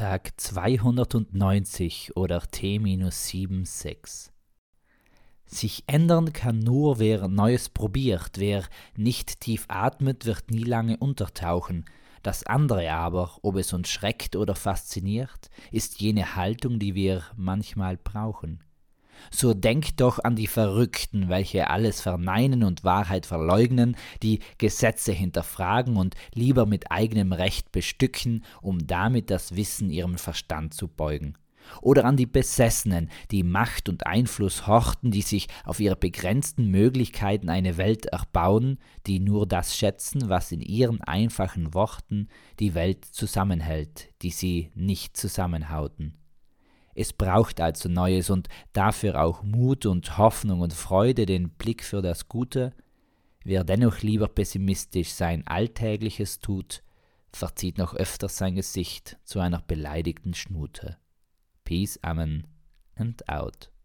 Tag 290 oder T-76. Sich ändern kann nur, wer Neues probiert, wer nicht tief atmet, wird nie lange untertauchen. Das andere aber, ob es uns schreckt oder fasziniert, ist jene Haltung, die wir manchmal brauchen. So denkt doch an die Verrückten, welche alles verneinen und Wahrheit verleugnen, die Gesetze hinterfragen und lieber mit eigenem Recht bestücken, um damit das Wissen ihrem Verstand zu beugen. Oder an die Besessenen, die Macht und Einfluss horten, die sich auf ihre begrenzten Möglichkeiten eine Welt erbauen, die nur das schätzen, was in ihren einfachen Worten die Welt zusammenhält, die sie nicht zusammenhauten. Es braucht also Neues und dafür auch Mut und Hoffnung und Freude, den Blick für das Gute. Wer dennoch lieber pessimistisch sein Alltägliches tut, verzieht noch öfters sein Gesicht zu einer beleidigten Schnute. Peace, Amen and out.